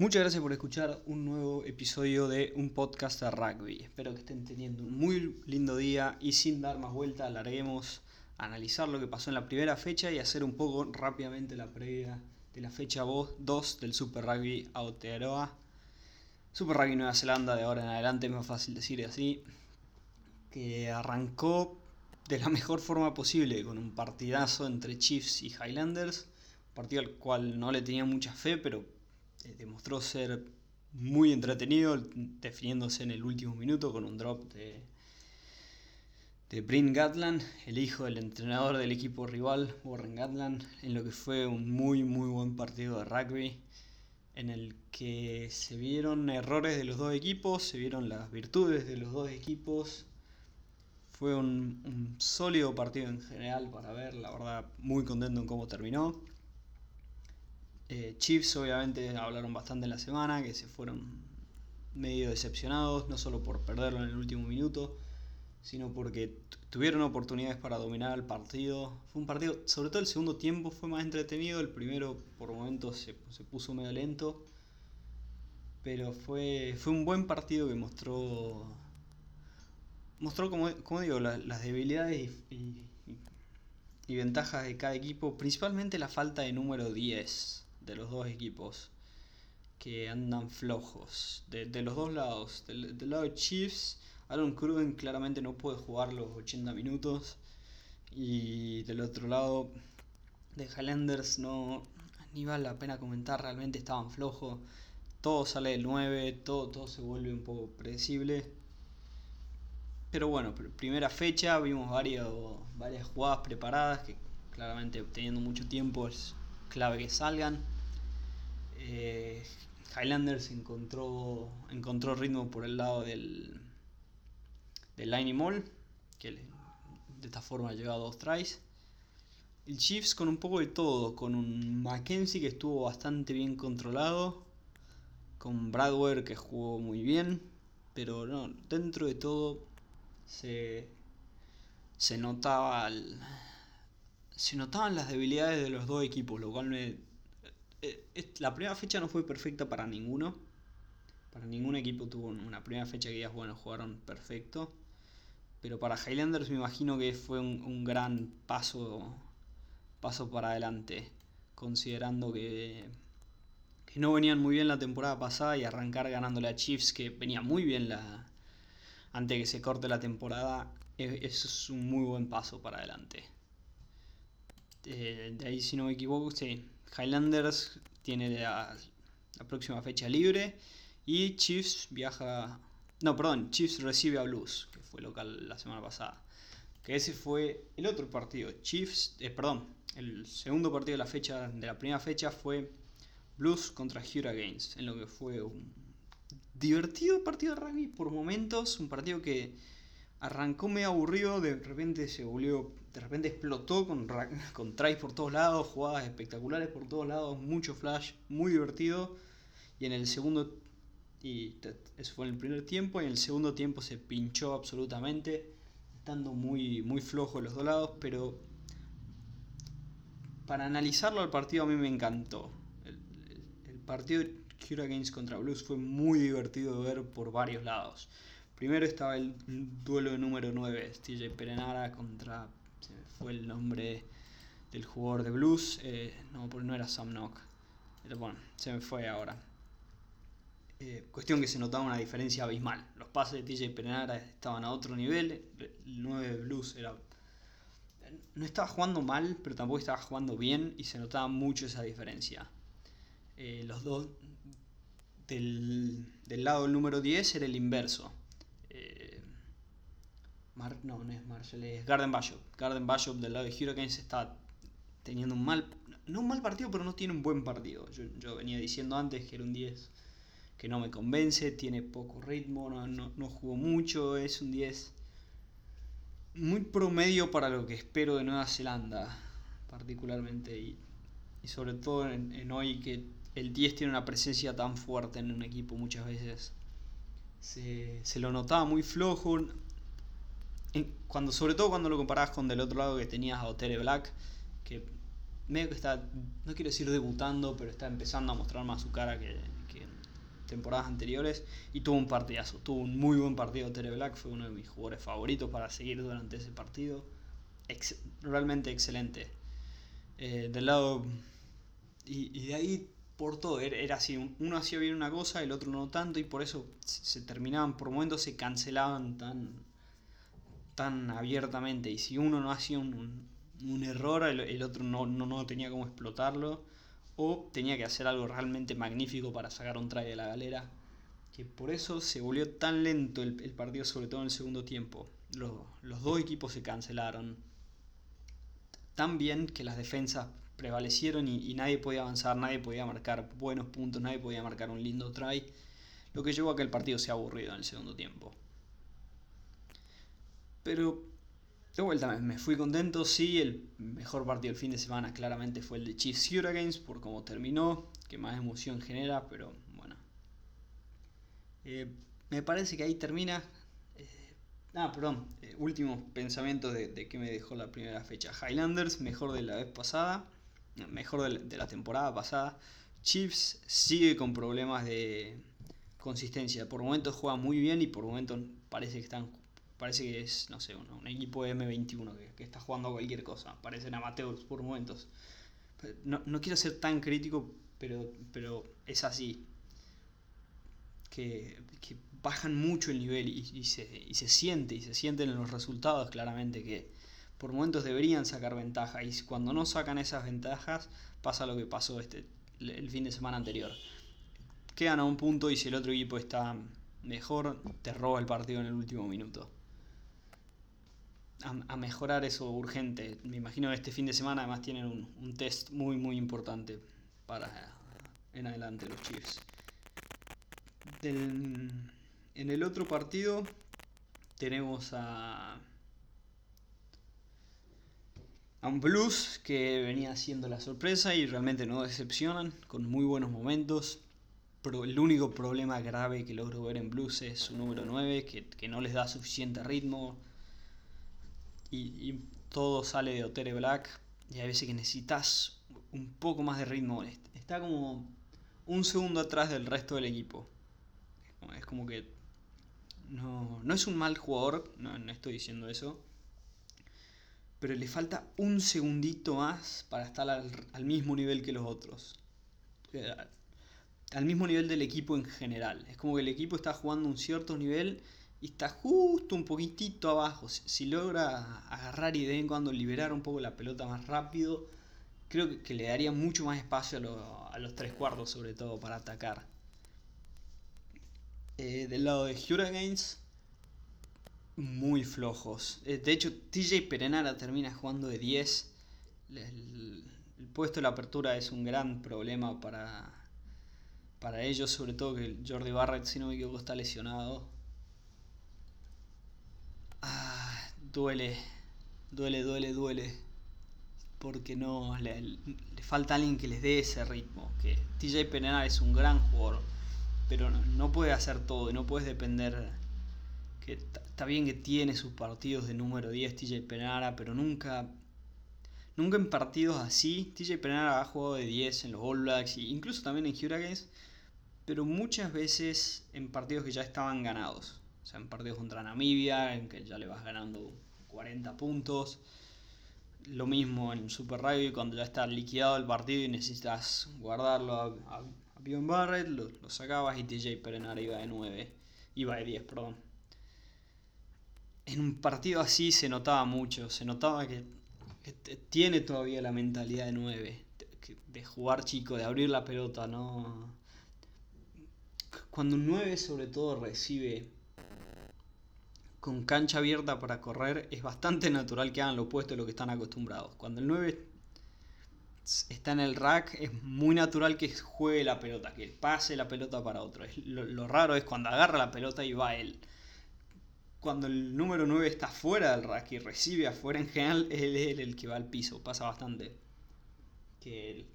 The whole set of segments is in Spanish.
Muchas gracias por escuchar un nuevo episodio de un podcast de rugby. Espero que estén teniendo un muy lindo día y sin dar más vuelta, larguemos a analizar lo que pasó en la primera fecha y hacer un poco rápidamente la previa de la fecha 2 del Super Rugby Aotearoa. Super Rugby Nueva Zelanda de ahora en adelante, es más fácil decir así, que arrancó de la mejor forma posible con un partidazo entre Chiefs y Highlanders, partido al cual no le tenía mucha fe, pero eh, demostró ser muy entretenido, definiéndose en el último minuto con un drop de, de Bryn Gatland, el hijo del entrenador del equipo rival, Warren Gatland, en lo que fue un muy muy buen partido de rugby, en el que se vieron errores de los dos equipos, se vieron las virtudes de los dos equipos. Fue un, un sólido partido en general para ver, la verdad muy contento en cómo terminó. Eh, Chiefs obviamente hablaron bastante en la semana, que se fueron medio decepcionados, no solo por perderlo en el último minuto, sino porque tuvieron oportunidades para dominar el partido. Fue un partido, sobre todo el segundo tiempo fue más entretenido, el primero por momentos se, puso medio lento, pero fue, fue un buen partido que mostró, mostró como, como digo, las debilidades y, y ventajas de cada equipo, principalmente la falta de número 10 de los dos equipos que andan flojos. De, los dos lados. Del, lado de Chiefs, Aaron Cruven claramente no puede jugar los 80 minutos. Y del otro lado de Highlanders no ni vale la pena comentar, realmente estaban flojos. Todo sale del 9, todo, todo se vuelve un poco predecible. Pero bueno, primera fecha, vimos varias jugadas preparadas que claramente teniendo mucho tiempo es clave que salgan. Eh, Highlanders encontró, encontró ritmo por el lado del, del Mall, que de esta forma ha llegado a dos tries. El Chiefs con un poco de todo, con un Mackenzie que estuvo bastante bien controlado, con Bradware que jugó muy bien, pero no, dentro de todo se, se notaba se notaban las debilidades de los dos equipos, lo cual me... Eh, la primera fecha no fue perfecta para ninguno. Para ningún equipo tuvo una primera fecha que ya bueno, jugaron perfecto. Pero para Highlanders me imagino que fue un, gran paso, paso para adelante. Considerando que, que no venían muy bien la temporada pasada y arrancar ganándole a Chiefs, que venía muy bien la, antes de que se corte la temporada, eso es un muy buen paso para adelante. Eh, de ahí, si no me equivoco, sí. Highlanders tiene la, próxima fecha libre. Y Chiefs viaja. No, perdón, Chiefs recibe a Blues, que fue local la semana pasada. Que ese fue el otro partido. Chiefs, eh, perdón, el segundo partido de la fecha de la primera fecha fue Blues contra Hurricanes, en lo que fue un divertido partido de rugby por momentos, un partido que arrancó medio aburrido, de repente se volvió, de repente explotó con, con tries por todos lados, jugadas espectaculares por todos lados, mucho flash, muy divertido. Y en el segundo, y eso fue en el primer tiempo, y en el segundo tiempo se pinchó absolutamente, estando muy, muy flojo los dos lados, pero para analizarlo al partido a mí me encantó. El, partido Hurricanes contra Blues fue muy divertido de ver por varios lados. Primero estaba el duelo de número 9, TJ Perenara contra. Se me fue el nombre del jugador de blues. Eh, no, no era Sam Knock. Pero bueno, se me fue ahora. Eh, cuestión que se notaba una diferencia abismal. Los pases de TJ Perenara estaban a otro nivel. El 9 de blues era. No estaba jugando mal, pero tampoco estaba jugando bien y se notaba mucho esa diferencia. Eh, los dos. Del, del lado del número 10 era el inverso no, no es Marshall, es Garden Bishop. Garden Bishop del lado de Hurricanes está teniendo un mal, no un mal partido, pero no tiene un buen partido. Yo, venía diciendo antes que era un 10 que no me convence, tiene poco ritmo, no, jugó mucho, es un 10 muy promedio para lo que espero de Nueva Zelanda, particularmente, y, sobre todo en hoy que el 10 tiene una presencia tan fuerte en un equipo muchas veces se, lo notaba muy flojo. Cuando, sobre todo cuando lo comparabas con del otro lado que tenías a Otere Black, que medio que está, no quiero decir debutando, pero está empezando a mostrar más su cara que, en temporadas anteriores. Y tuvo un partidazo, tuvo un muy buen partido Tere Black, fue uno de mis jugadores favoritos para seguir durante ese partido. realmente excelente. Eh, del lado... Y, y de ahí por todo. Era, así, uno hacía bien una cosa, el otro no tanto, y por eso se terminaban, por momentos se cancelaban tan, tan abiertamente. Y si uno no hacía un, error, el, otro no, no, tenía cómo explotarlo, o tenía que hacer algo realmente magnífico para sacar un try de la galera. Que por eso se volvió tan lento el, partido, sobre todo en el segundo tiempo. Los, los dos equipos se cancelaron tan bien que las defensas prevalecieron y, nadie podía avanzar, nadie podía marcar buenos puntos, nadie podía marcar un lindo try, lo que llevó a que el partido sea aburrido en el segundo tiempo. Pero de vuelta me fui contento, sí, el mejor partido del fin de semana claramente fue el de Chiefs Hurricanes por cómo terminó, que más emoción genera, pero bueno. Eh, me parece que ahí termina. Eh, ah, perdón, eh, último pensamiento de, de que me dejó la primera fecha. Highlanders, mejor de la vez pasada mejor de la temporada pasada. Chiefs sigue con problemas de consistencia. Por momentos juega muy bien y por momentos parece que están parece que es, no sé, un, equipo de M21 que, está jugando cualquier cosa. Parecen amateurs por momentos. No, quiero ser tan crítico, pero, pero es así. Que, bajan mucho el nivel y, se, y se siente, y se sienten en los resultados claramente que, por momentos deberían sacar ventaja y cuando no sacan esas ventajas pasa lo que pasó este, el fin de semana anterior. Quedan a un punto y si el otro equipo está mejor, te roba el partido en el último minuto. A, mejorar eso urgente. Me imagino que este fin de semana además tienen un, test muy muy importante para en adelante los Chiefs. en el otro partido tenemos a a un Blues que venía siendo la sorpresa y realmente no decepcionan, con muy buenos momentos. Pero el único problema grave que logro ver en Blues es su número 9, que, no les da suficiente ritmo. Y, todo sale de Otere Black. Y hay veces que necesitas un poco más de ritmo. Está como un segundo atrás del resto del equipo. Es como que no, no es un mal jugador, no, no estoy diciendo eso pero le falta un segundito más para estar al, mismo nivel que los otros. Eh, al mismo nivel del equipo en general. Es como que el equipo está jugando un cierto nivel y está justo un poquitito abajo. Si, logra agarrar y de vez en cuando liberar un poco la pelota más rápido, creo que, le daría mucho más espacio a, los tres cuartos, sobre todo, para atacar. Eh, del lado de Hurricanes, muy flojos. Eh, de hecho, TJ Perenara termina jugando de 10. El, puesto de la apertura es un gran problema para, para ellos, sobre todo que Jordi Barrett, si no me equivoco, está lesionado. Ah, duele, duele, duele, duele. Porque no le, falta alguien que les dé ese ritmo. Que TJ Perenara es un gran jugador, pero no, puede hacer todo y no puedes depender que está bien que tiene sus partidos de número 10 TJ Penara, pero nunca nunca en partidos así. TJ Penara ha jugado de 10 en los All Blacks e incluso también en Hurricanes, pero muchas veces en partidos que ya estaban ganados. Sea, en partidos contra Namibia, en que ya le vas ganando 40 puntos. Lo mismo en Super Rugby, cuando ya está liquidado el partido y necesitas guardarlo a, a, Barrett, lo, lo, sacabas y TJ Penara iba de 9. Iba de 10, perdón en un partido así se notaba mucho, se notaba que, tiene todavía la mentalidad de 9, de, jugar chico, de abrir la pelota, ¿no? Cuando un 9 sobre todo recibe con cancha abierta para correr, es bastante natural que hagan lo opuesto de lo que están acostumbrados. Cuando el 9 está en el rack, es muy natural que juegue la pelota, que pase la pelota para otro. lo, raro es cuando agarra la pelota y va él cuando el número 9 está fuera del rack y recibe afuera, en general él es el que va al piso. Pasa bastante. Que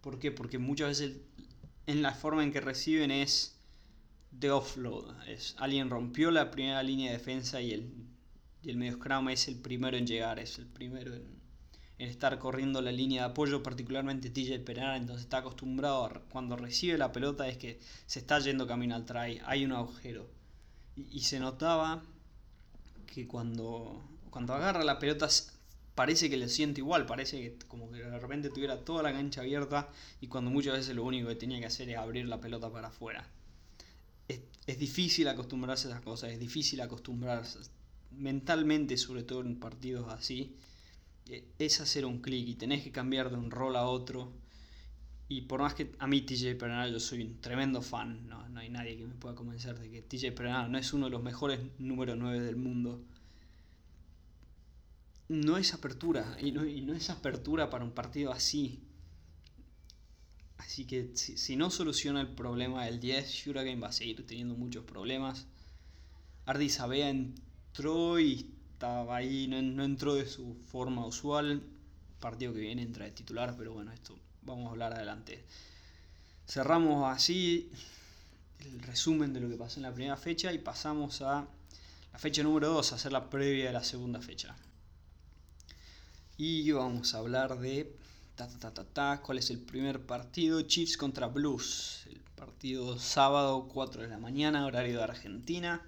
¿Por qué? Porque muchas veces en la forma en que reciben es de offload. Es, alguien rompió la primera línea de defensa y el, y el medio scrum es el primero en llegar, es el primero en, estar corriendo la línea de apoyo, particularmente TJ Pereira, entonces está acostumbrado a, cuando recibe la pelota es que se está yendo camino al try, hay un agujero. Y, se notaba que cuando, cuando agarra la pelota parece que le siente igual, parece que como que de repente tuviera toda la cancha abierta y cuando muchas veces lo único que tenía que hacer es abrir la pelota para afuera. Es, difícil acostumbrarse a esas cosas, es difícil acostumbrarse mentalmente, sobre todo en partidos así, eh, es hacer un clic y tenés que cambiar de un rol a otro. Y por más que a mí TJ Pernal yo soy un tremendo fan, no, no hay nadie que me pueda convencer de que TJ Pernal no es uno de los mejores número 9 del mundo. No es apertura, y no, y no es apertura para un partido así. Así que si, no soluciona el problema del 10, Shuragame va a seguir teniendo muchos problemas. Ardi Sabea entró y estaba ahí, no, entró de su forma usual. Partido que viene entra de titular, pero bueno, esto vamos a hablar adelante. Cerramos así el resumen de lo que pasó en la primera fecha y pasamos a la fecha número 2, a hacer la previa de la segunda fecha. Y vamos a hablar de ta, ta, ta, ta, cuál es el primer partido, Chiefs contra Blues. El partido sábado 4 de la mañana, horario de Argentina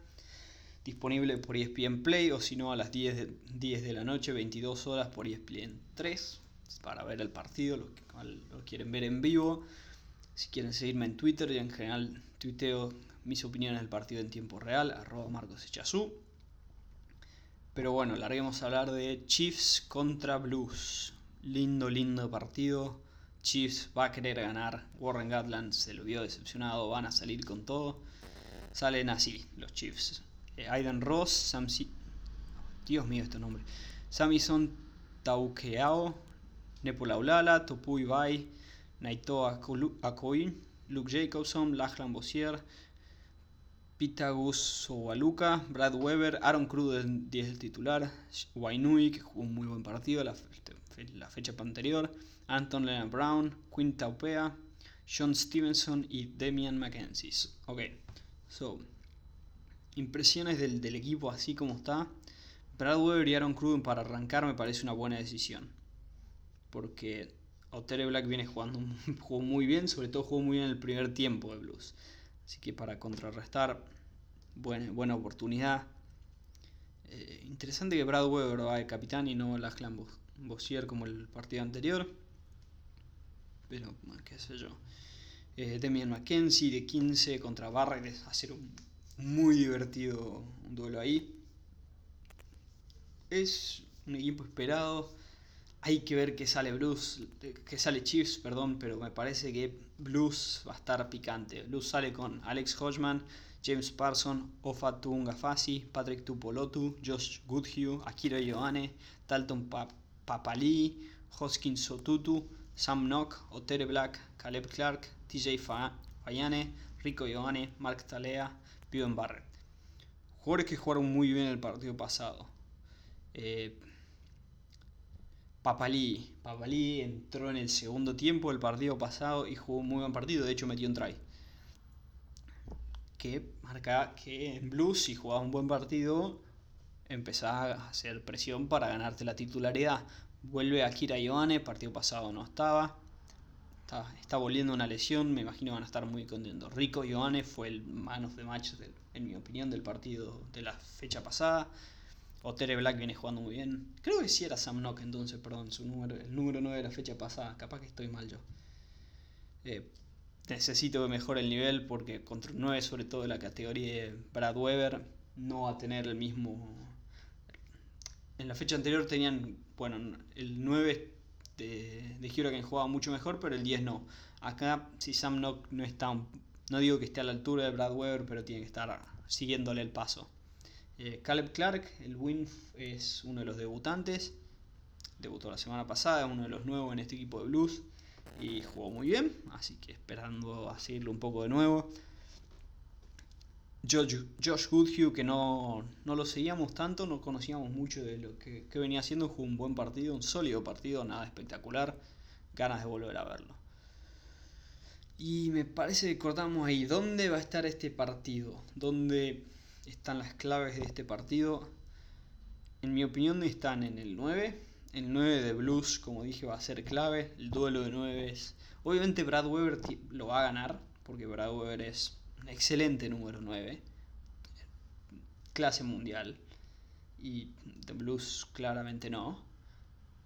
disponible por ESPN Play o si no a las 10 de, 10 de la noche, 22 horas por ESPN 3 para ver el partido, lo lo quieren ver en vivo. Si quieren seguirme en Twitter, y en general tuiteo mis opiniones del partido en tiempo real, arroba Marcos Echazú. Pero bueno, larguemos a hablar de Chiefs contra Blues. Lindo, lindo partido. Chiefs va a querer ganar. Warren Gatland se lo vio decepcionado, van a salir con todo. Salen así los Chiefs. Eh, Aiden Ross, Samsi, Dios mío este nombre, Samison Taukeao, Nepolaulala, Topu Ibai, Naito Akoin, Luke Jacobson, Lachlan Bossier, Pitagus Sowaluka, Brad Weber, Aaron Cruz del 10 del titular, Wainui, que jugó un muy buen partido la, la fecha anterior, Anton Leonard Brown, Quinn Taupea, John Stevenson y Demian McKenzie. Ok, so impresiones del, equipo así como está, Brad Weber y Aaron Cruden para arrancar me parece una buena decisión. Porque Otere Black viene jugando jugó muy bien, sobre todo jugó muy bien en el primer tiempo de Blues. Así que para contrarrestar, buena, buena oportunidad. Eh, interesante que Brad Weber va de capitán y no Lachlan Bossier como el partido anterior. Pero, qué sé yo. Eh, Demian McKenzie de 15 contra Barrett, hacer un muy divertido duelo ahí. Es un equipo esperado. Hay que ver qué sale Blues, que sale Chiefs, perdón, pero me parece que Blues va a estar picante. Blues sale con Alex Hodgman, James Parson, Ofa Tungafasi, Patrick Tupolotu, Josh Goodhue, Akira Ioane, Dalton Papali, Hoskins Sotutu, Sam Nock, Otere Black, Caleb Clark, TJ Fayane, Rico Ioane, Mark Talea, en Barrett. Jugadores que jugaron muy bien el partido pasado. Eh, Papalí. Papalí entró en el segundo tiempo del partido pasado y jugó un muy buen partido. De hecho, metió un try. Que marca que en Blues, si jugaba un buen partido, empezaba a hacer presión para ganarte la titularidad. Vuelve a Kira Ioane, partido pasado no estaba. Está, volviendo una lesión, me imagino van a estar muy contentos. Rico Ioane fue el man of the match, en mi opinión, del partido de la fecha pasada. Otere Black viene jugando muy bien. Creo que sí era Sam Nock entonces, perdón, su número, el número 9 de la fecha pasada. Capaz que estoy mal yo. Eh, necesito que mejore el nivel porque contra un 9, sobre todo de la categoría de Brad Weber, no va a tener el mismo... En la fecha anterior tenían, bueno, el 9 de, de jugaba mucho mejor, pero el 10 no. Acá, si Sam no, no está, no digo que esté a la altura de Brad Weber, pero tiene que estar siguiéndole el paso. Eh, Caleb Clark, el Winf, es uno de los debutantes. Debutó la semana pasada, uno de los nuevos en este equipo de Blues. Y jugó muy bien, así que esperando a seguirlo un poco de nuevo. Josh, Josh Goodhue, que no, lo seguíamos tanto, no conocíamos mucho de lo que, venía haciendo, jugó un buen partido, un sólido partido, nada espectacular, ganas de volver a verlo. Y me parece que cortamos ahí, ¿dónde va a estar este partido? ¿Dónde están las claves de este partido? En mi opinión están en el 9, El 9 de Blues, como dije, va a ser clave. El duelo de 9 es... Obviamente Brad Weber lo va a ganar, porque Brad Weber es excelente número 9. Clase mundial. Y The Blues claramente no.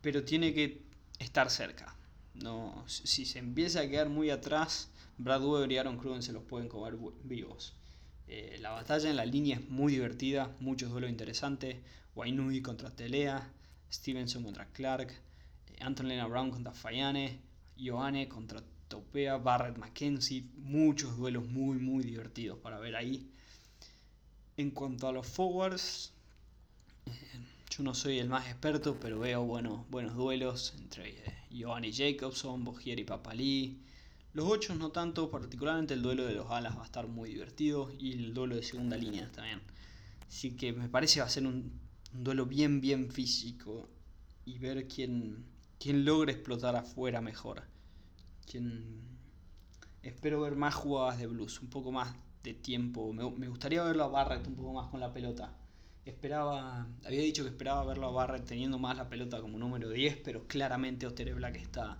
Pero tiene que estar cerca. No, si se empieza a quedar muy atrás, Brad Weber y Aaron Cruden se los pueden comer vivos. Eh, la batalla en la línea es muy divertida, muchos duelos interesantes. Wainui contra Telea, Stevenson contra Clark, eh, Anton Lena Brown contra Fayane, Johanne contra Topea, Barrett McKenzie, muchos duelos muy muy divertidos para ver ahí. En cuanto a los forwards, eh, yo no soy el más experto, pero veo buenos, buenos duelos entre Johanne Jacobson, Bogier y Papalí. Los 8 no tanto, particularmente el duelo de los alas va a estar muy divertido y el duelo de segunda línea también. Así que me parece va a ser un, un duelo bien, bien físico y ver quién, quién logra explotar afuera mejor. Quién... Espero ver más jugadas de blues, un poco más de tiempo. Me, me gustaría verlo a Barrett un poco más con la pelota. Esperaba, había dicho que esperaba verlo a Barrett teniendo más la pelota como número 10, pero claramente Oster Black está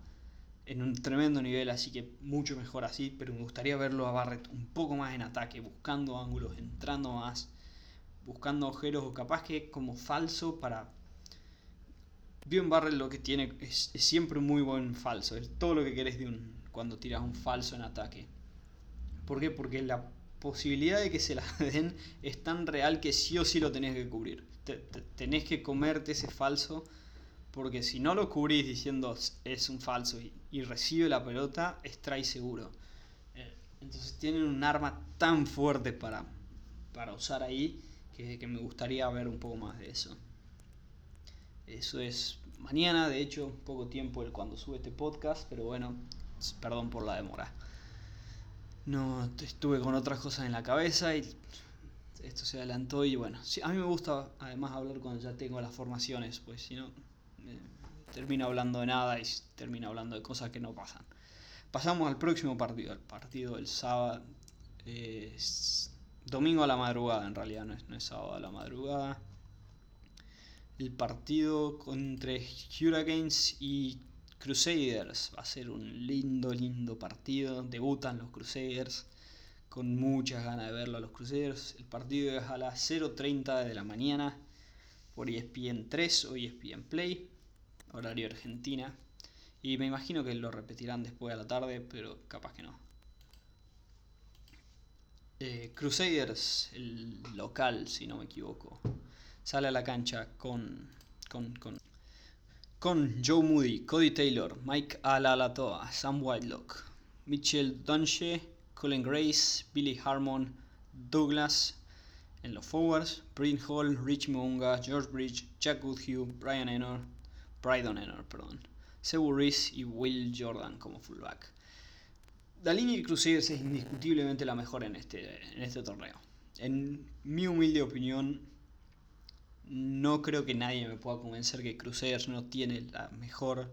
en un tremendo nivel, así que mucho mejor así, pero me gustaría verlo a Barrett un poco más en ataque, buscando ángulos, entrando más buscando agujeros o capaz que como falso para... Bien Barrel lo que tiene es, siempre un muy buen falso, es todo lo que querés de un cuando tiras un falso en ataque. ¿Por qué? Porque la posibilidad de que se la den es tan real que sí o sí lo tenés que cubrir. tenés que comerte ese falso porque si no lo cubrís diciendo es un falso y, recibe la pelota, es try seguro. Eh, entonces tienen un arma tan fuerte para, para usar ahí que, me gustaría ver un poco más de eso. Eso es mañana, de hecho, poco tiempo cuando sube este podcast, pero bueno, perdón por la demora. No, estuve con otras cosas en la cabeza y esto se adelantó y bueno, a mí me gusta además hablar cuando ya tengo las formaciones, pues si no, eh, termino hablando de nada y termino hablando de cosas que no pasan. Pasamos al próximo partido, el partido del sábado. Eh, domingo a la madrugada, en realidad, no es, no es sábado a la madrugada. El partido entre Hurricanes y Crusaders va a ser un lindo, lindo partido. Debutan los Crusaders con muchas ganas de verlo a los Crusaders. El partido es a las 0.30 de la mañana por ESPN 3 o ESPN Play, horario Argentina. Y me imagino que lo repetirán después a la tarde, pero capaz que no. Eh, Crusaders, el local, si no me equivoco, sale a la cancha con, con, con, Joe Moody, Cody Taylor, Mike Alalatoa, Sam Whitelock, Mitchell Dunche, Colin Grace, Billy Harmon, Douglas en los forwards, Bryn Hall, Rich Munga, George Bridge, Jack Goodhue, Brian Enor, Brydon Enor, perdón, Sebu Reese y Will Jordan como fullback la línea de Crusaders es indiscutiblemente la mejor en este, en este torneo. En mi humilde opinión, no creo que nadie me pueda convencer que Crusaders no tiene la mejor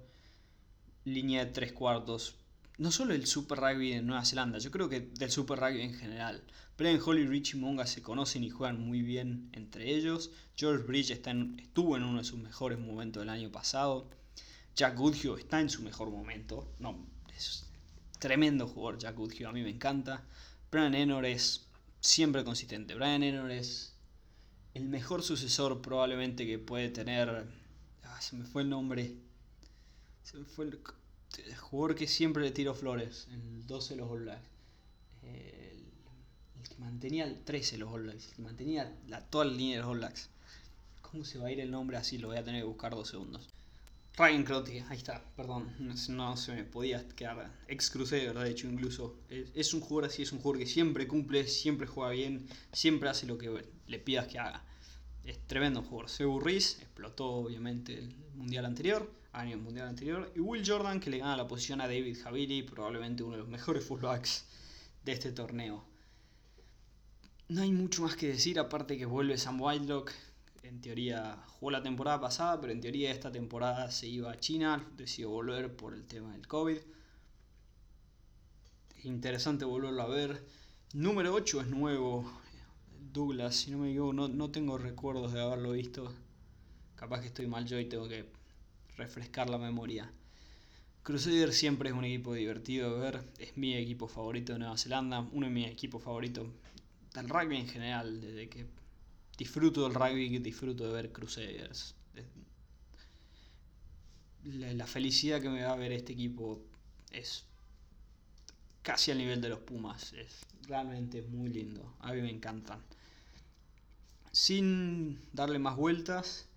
línea de tres cuartos. No solo el Super Rugby de Nueva Zelanda, yo creo que del Super Rugby en general. Brian Hall y Richie Monga se conocen y juegan muy bien entre ellos. George Bridge está estuvo en uno de sus mejores momentos del año pasado. Jack Goodhue está en su mejor momento. No, es Tremendo jugador Jack Woodhue, a mí me encanta. Brian Enor es siempre consistente. Brian Enor es el mejor sucesor probablemente que puede tener... Ah, se me fue el nombre. Se me fue el, jugador que siempre le tiró flores. El 12 de los All Blacks. El, que mantenía el 13 los All Blacks. El que mantenía la, toda la línea de los All Blacks. ¿Cómo se va a ir el nombre así? Lo voy a tener que buscar dos segundos. Ryan Crotty, ahí está, perdón, no, se me podía quedar ex crucero, de hecho, incluso. Es, un jugador así, es un jugador que siempre cumple, siempre juega bien, siempre hace lo que le pidas que haga. Es tremendo jugador. Sebu Riz explotó obviamente el mundial anterior, año mundial anterior, y Will Jordan que le gana la posición a David Javili, probablemente uno de los mejores fullbacks de este torneo. No hay mucho más que decir, aparte que vuelve Sam Wildlock, en teoría jugó la temporada pasada, pero en teoría esta temporada se iba a China, decidió volver por el tema del COVID. Interesante volverlo a ver. Número 8 es nuevo. Douglas, si no me equivoco, no, no tengo recuerdos de haberlo visto. Capaz que estoy mal yo y tengo que refrescar la memoria. Crusader siempre es un equipo divertido de ver, es mi equipo favorito de Nueva Zelanda, uno de mis equipos favoritos del rugby en general, desde que disfruto del rugby disfruto de ver Crusaders. La, felicidad que me va a ver este equipo es casi al nivel de los Pumas, es realmente muy lindo, a mí me encantan. Sin darle más vueltas,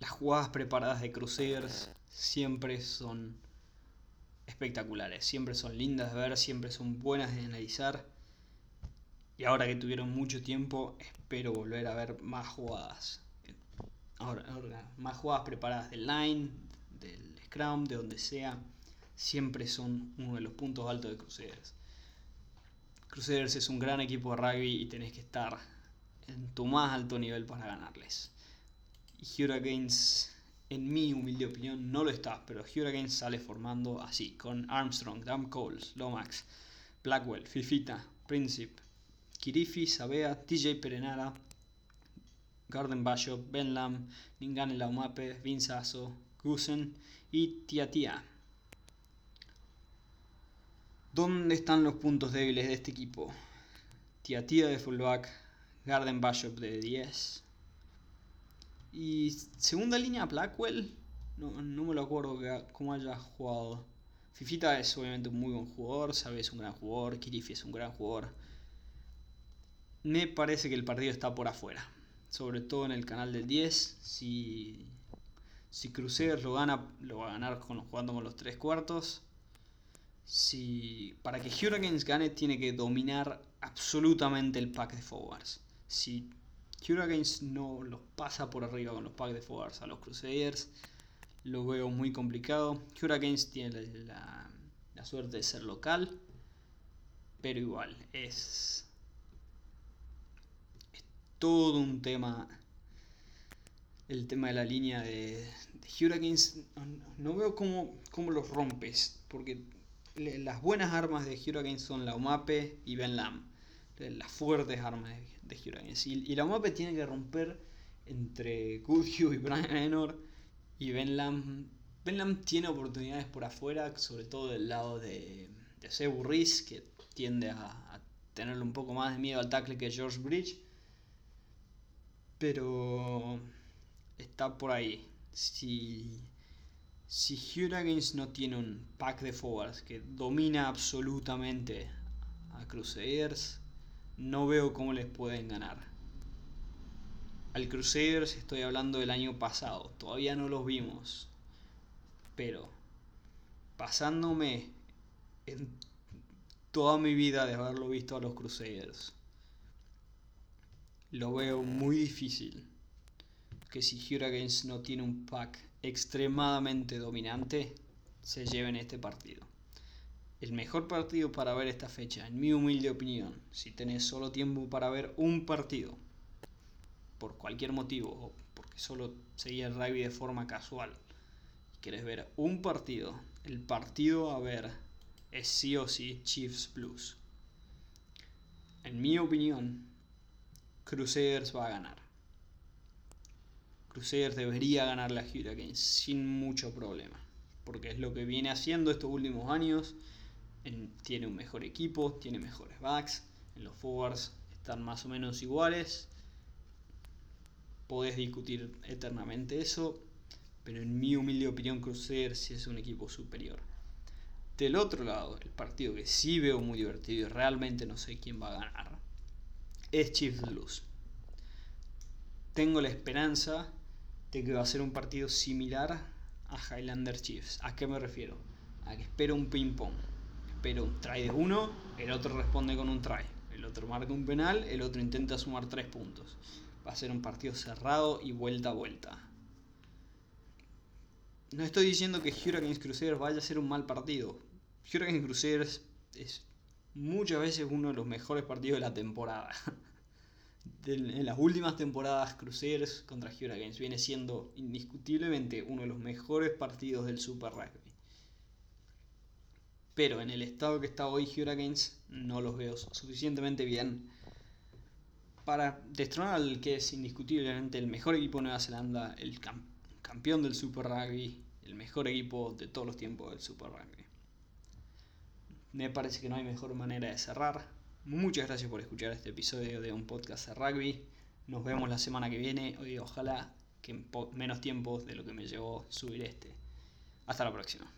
las jugadas preparadas de Crusaders siempre son espectaculares, siempre son lindas de ver, siempre son buenas de analizar. Y ahora que tuvieron mucho tiempo, espero volver a ver más jugadas. Ahora, más jugadas preparadas del line, del scrum, de donde sea. Siempre son uno de los puntos altos de Crusaders. Crusaders es un gran equipo de rugby y tenés que estar en tu más alto nivel para ganarles. Y Hurricanes en mi humilde opinión, no lo está, pero Hurricane sale formando así, con Armstrong, Dan Coles, Lomax, Blackwell, Fifita, Princip, Kirifi, Sabea, TJ Perenara, Garden Bishop, Ben Lam, Ningane Laumape, Vinzazo, Gusen y Tia ¿Dónde están los puntos débiles de este equipo? Tia de fullback, Garden Bishop de 10, y segunda línea, Blackwell. No, me lo acuerdo cómo haya jugado. Fifita es obviamente un muy buen jugador. Sabe es un gran jugador. Kirifi es un gran jugador. Me parece que el partido está por afuera. Sobre todo en el canal del 10. Si, si lo gana, lo va a ganar jugando con los tres cuartos. Si, para que Hurricanes gane, tiene que dominar absolutamente el pack de forwards. Si Hurricanes no los pasa por arriba con los packs de forwards a los Crusaders. Lo veo muy complicado. Hurricanes tiene la, suerte de ser local. Pero igual, es todo un tema. El tema de la línea de, Hurricanes. No, veo cómo, cómo, los rompes. Porque las buenas armas de Hurricanes son la UMAPE y Ben Lam. Las fuertes armas de de Hurricanes. Y, la MAPE tiene que romper entre Goodhue y Brian Enor. Y Ben Lam. Ben Lam tiene oportunidades por afuera, sobre todo del lado de, de Riz, que tiende a, a, tenerle un poco más de miedo al tackle que George Bridge. Pero está por ahí. Si, si Hurricanes no tiene un pack de forwards que domina absolutamente a Crusaders, no veo cómo les pueden ganar. Al Crusaders estoy hablando del año pasado, todavía no los vimos. Pero pasándome en toda mi vida de haberlo visto a los Crusaders, lo veo muy difícil que si Hurricanes no tiene un pack extremadamente dominante, se lleven este partido el mejor partido para ver esta fecha, en mi humilde opinión, si tenés solo tiempo para ver un partido, por cualquier motivo, o porque solo seguís el rugby de forma casual, y querés ver un partido, el partido a ver es sí o sí Chiefs Blues. En mi opinión, Crusaders va a ganar. Crusaders debería ganar la Hurricanes sin mucho problema, porque es lo que viene haciendo estos últimos años tiene un mejor equipo, tiene mejores backs, en los forwards están más o menos iguales. Podés discutir eternamente eso, pero en mi humilde opinión Crusader sí es un equipo superior. Del otro lado, el partido que sí veo muy divertido y realmente no sé quién va a ganar, es Chiefs Blues. Tengo la esperanza de que va a ser un partido similar a Highlander Chiefs. ¿A qué me refiero? A que espero un ping-pong pero un try de uno, el otro responde con un try. El otro marca un penal, el otro intenta sumar tres puntos. Va a ser un partido cerrado y vuelta a vuelta. No estoy diciendo que Hurricanes Crusaders vaya a ser un mal partido. Hurricanes Crusaders es muchas veces uno de los mejores partidos de la temporada. en las últimas temporadas, Crusaders contra Hurricanes viene siendo indiscutiblemente uno de los mejores partidos del Super Rugby. Pero en el estado que está hoy Hurricanes no los veo suficientemente bien para destronar al que es indiscutiblemente el mejor equipo de Nueva Zelanda, el campeón del Super Rugby, el mejor equipo de todos los tiempos del Super Rugby. Me parece que no hay mejor manera de cerrar. Muchas gracias por escuchar este episodio de un podcast de rugby. Nos vemos la semana que viene. Hoy ojalá que en menos tiempo de lo que me llevó subir este. Hasta la próxima.